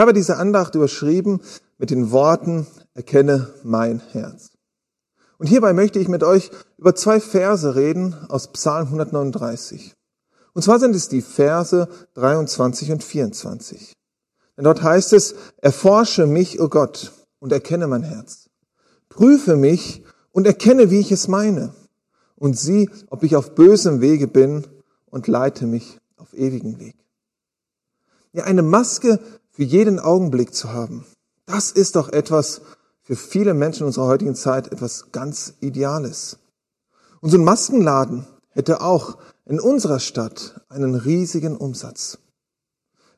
habe diese Andacht überschrieben mit den Worten, erkenne mein Herz. Und hierbei möchte ich mit euch über zwei Verse reden aus Psalm 139. Und zwar sind es die Verse 23 und 24. Denn dort heißt es, erforsche mich, o oh Gott, und erkenne mein Herz. Prüfe mich und erkenne, wie ich es meine. Und sieh, ob ich auf bösem Wege bin und leite mich auf ewigen Weg. Ja, eine Maske für jeden Augenblick zu haben, das ist doch etwas für viele Menschen unserer heutigen Zeit etwas ganz Ideales. Und so ein Maskenladen hätte auch in unserer Stadt einen riesigen Umsatz.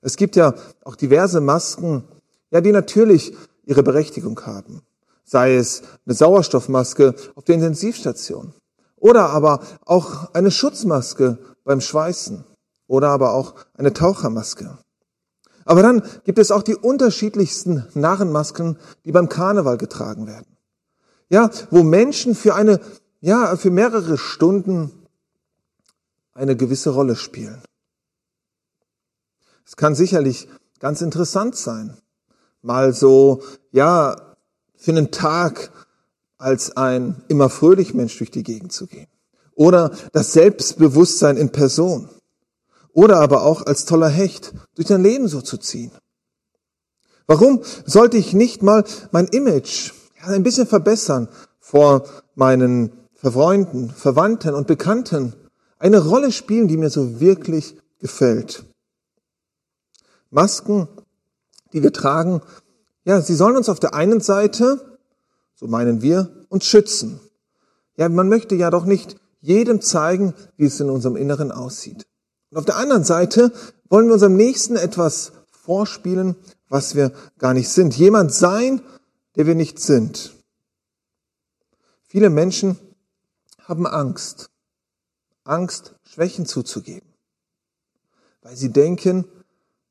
Es gibt ja auch diverse Masken, ja, die natürlich ihre Berechtigung haben. Sei es eine Sauerstoffmaske auf der Intensivstation oder aber auch eine Schutzmaske beim Schweißen oder aber auch eine Tauchermaske. Aber dann gibt es auch die unterschiedlichsten Narrenmasken, die beim Karneval getragen werden. Ja, wo Menschen für eine, ja, für mehrere Stunden eine gewisse Rolle spielen. Es kann sicherlich ganz interessant sein, mal so, ja, für einen Tag als ein immer fröhlich Mensch durch die Gegend zu gehen. Oder das Selbstbewusstsein in Person. Oder aber auch als toller Hecht durch dein Leben so zu ziehen. Warum sollte ich nicht mal mein Image ein bisschen verbessern vor meinen Verfreunden, Verwandten und Bekannten? Eine Rolle spielen, die mir so wirklich gefällt. Masken, die wir tragen, ja, sie sollen uns auf der einen Seite, so meinen wir, uns schützen. Ja, man möchte ja doch nicht jedem zeigen, wie es in unserem Inneren aussieht. Und auf der anderen Seite wollen wir unserem Nächsten etwas vorspielen, was wir gar nicht sind. Jemand sein, der wir nicht sind. Viele Menschen haben Angst. Angst, Schwächen zuzugeben. Weil sie denken,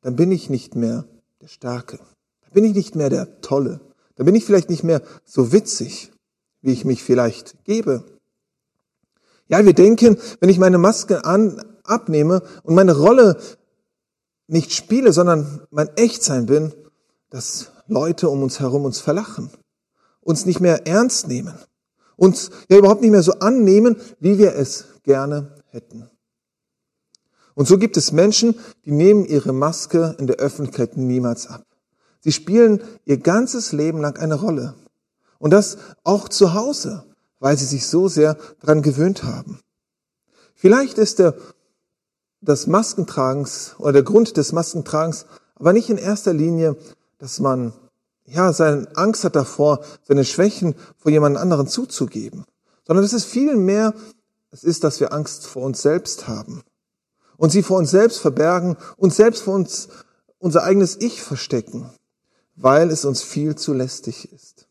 dann bin ich nicht mehr der Starke. Dann bin ich nicht mehr der Tolle. Dann bin ich vielleicht nicht mehr so witzig, wie ich mich vielleicht gebe. Ja, wir denken, wenn ich meine Maske an, abnehme und meine Rolle nicht spiele, sondern mein Echtsein bin, dass Leute um uns herum uns verlachen, uns nicht mehr ernst nehmen, uns ja überhaupt nicht mehr so annehmen, wie wir es gerne hätten. Und so gibt es Menschen, die nehmen ihre Maske in der Öffentlichkeit niemals ab. Sie spielen ihr ganzes Leben lang eine Rolle. Und das auch zu Hause, weil sie sich so sehr daran gewöhnt haben. Vielleicht ist der, das Maskentragens oder der Grund des Maskentragens aber nicht in erster Linie, dass man ja seine Angst hat davor, seine Schwächen vor jemand anderen zuzugeben, sondern es ist viel mehr, es ist, dass wir Angst vor uns selbst haben und sie vor uns selbst verbergen und selbst vor uns unser eigenes Ich verstecken, weil es uns viel zu lästig ist.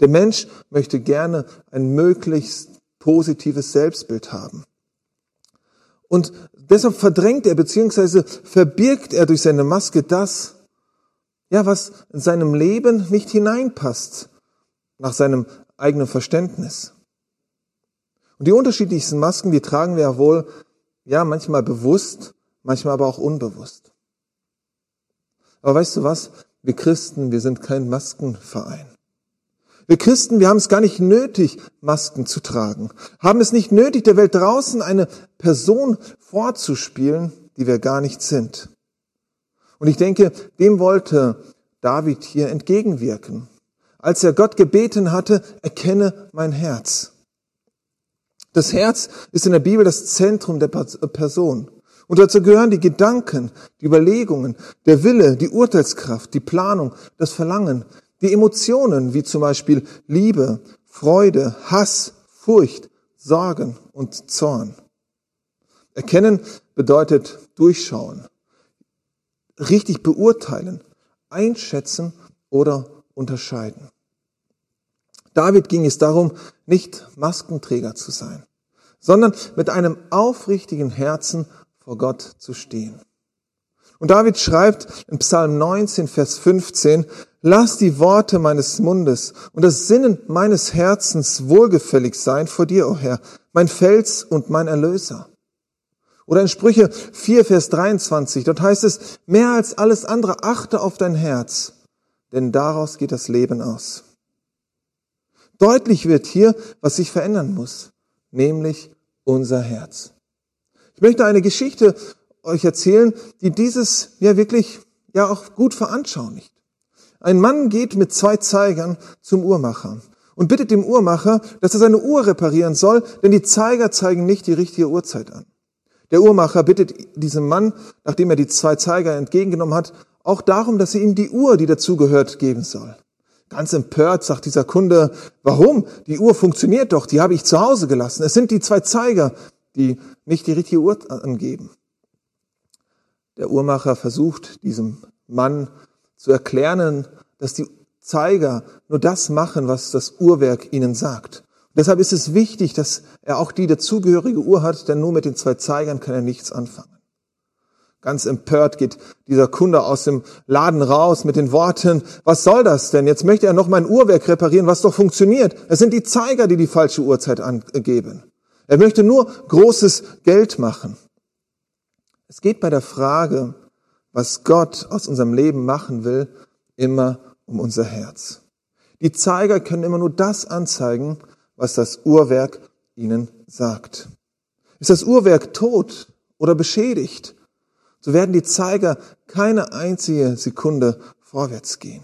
Der Mensch möchte gerne ein möglichst positives Selbstbild haben. Und deshalb verdrängt er bzw. verbirgt er durch seine Maske das, ja, was in seinem Leben nicht hineinpasst, nach seinem eigenen Verständnis. Und die unterschiedlichsten Masken, die tragen wir ja wohl ja, manchmal bewusst, manchmal aber auch unbewusst. Aber weißt du was? Wir Christen, wir sind kein Maskenverein. Wir Christen, wir haben es gar nicht nötig, Masken zu tragen, haben es nicht nötig, der Welt draußen eine Person vorzuspielen, die wir gar nicht sind. Und ich denke, dem wollte David hier entgegenwirken. Als er Gott gebeten hatte, erkenne mein Herz. Das Herz ist in der Bibel das Zentrum der Person. Und dazu gehören die Gedanken, die Überlegungen, der Wille, die Urteilskraft, die Planung, das Verlangen, die Emotionen, wie zum Beispiel Liebe, Freude, Hass, Furcht, Sorgen und Zorn. Erkennen bedeutet durchschauen, richtig beurteilen, einschätzen oder unterscheiden. David ging es darum, nicht Maskenträger zu sein, sondern mit einem aufrichtigen Herzen vor Gott zu stehen. Und David schreibt in Psalm 19, Vers 15, Lass die Worte meines Mundes und das Sinnen meines Herzens wohlgefällig sein vor dir, o oh Herr, mein Fels und mein Erlöser. Oder in Sprüche 4, Vers 23, dort heißt es, mehr als alles andere achte auf dein Herz, denn daraus geht das Leben aus. Deutlich wird hier, was sich verändern muss, nämlich unser Herz. Ich möchte eine Geschichte euch erzählen, die dieses ja wirklich ja auch gut veranschaulicht. Ein Mann geht mit zwei Zeigern zum Uhrmacher und bittet dem Uhrmacher, dass er seine Uhr reparieren soll, denn die Zeiger zeigen nicht die richtige Uhrzeit an. Der Uhrmacher bittet diesem Mann, nachdem er die zwei Zeiger entgegengenommen hat, auch darum, dass er ihm die Uhr, die dazugehört, geben soll. Ganz empört sagt dieser Kunde, warum? Die Uhr funktioniert doch, die habe ich zu Hause gelassen. Es sind die zwei Zeiger, die nicht die richtige Uhr angeben. Der Uhrmacher versucht diesem Mann zu erklären, dass die Zeiger nur das machen, was das Uhrwerk ihnen sagt. Deshalb ist es wichtig, dass er auch die dazugehörige Uhr hat, denn nur mit den zwei Zeigern kann er nichts anfangen. Ganz empört geht dieser Kunde aus dem Laden raus mit den Worten, was soll das denn? Jetzt möchte er noch mein Uhrwerk reparieren, was doch funktioniert. Es sind die Zeiger, die die falsche Uhrzeit angeben. Er möchte nur großes Geld machen. Es geht bei der Frage, was Gott aus unserem Leben machen will, immer um unser Herz. Die Zeiger können immer nur das anzeigen, was das Uhrwerk ihnen sagt. Ist das Uhrwerk tot oder beschädigt, so werden die Zeiger keine einzige Sekunde vorwärts gehen.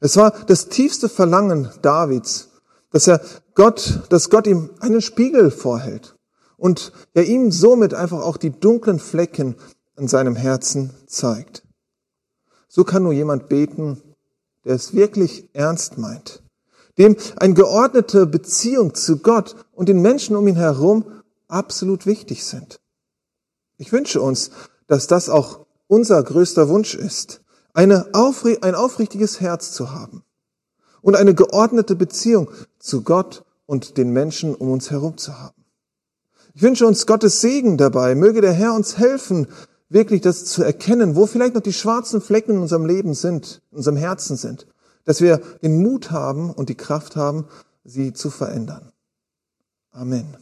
Es war das tiefste Verlangen Davids, dass er Gott, dass Gott ihm einen Spiegel vorhält und er ihm somit einfach auch die dunklen Flecken in seinem Herzen zeigt. So kann nur jemand beten, der es wirklich ernst meint dem eine geordnete Beziehung zu Gott und den Menschen um ihn herum absolut wichtig sind. Ich wünsche uns, dass das auch unser größter Wunsch ist, eine aufri ein aufrichtiges Herz zu haben und eine geordnete Beziehung zu Gott und den Menschen um uns herum zu haben. Ich wünsche uns Gottes Segen dabei. Möge der Herr uns helfen, wirklich das zu erkennen, wo vielleicht noch die schwarzen Flecken in unserem Leben sind, in unserem Herzen sind dass wir den Mut haben und die Kraft haben, sie zu verändern. Amen.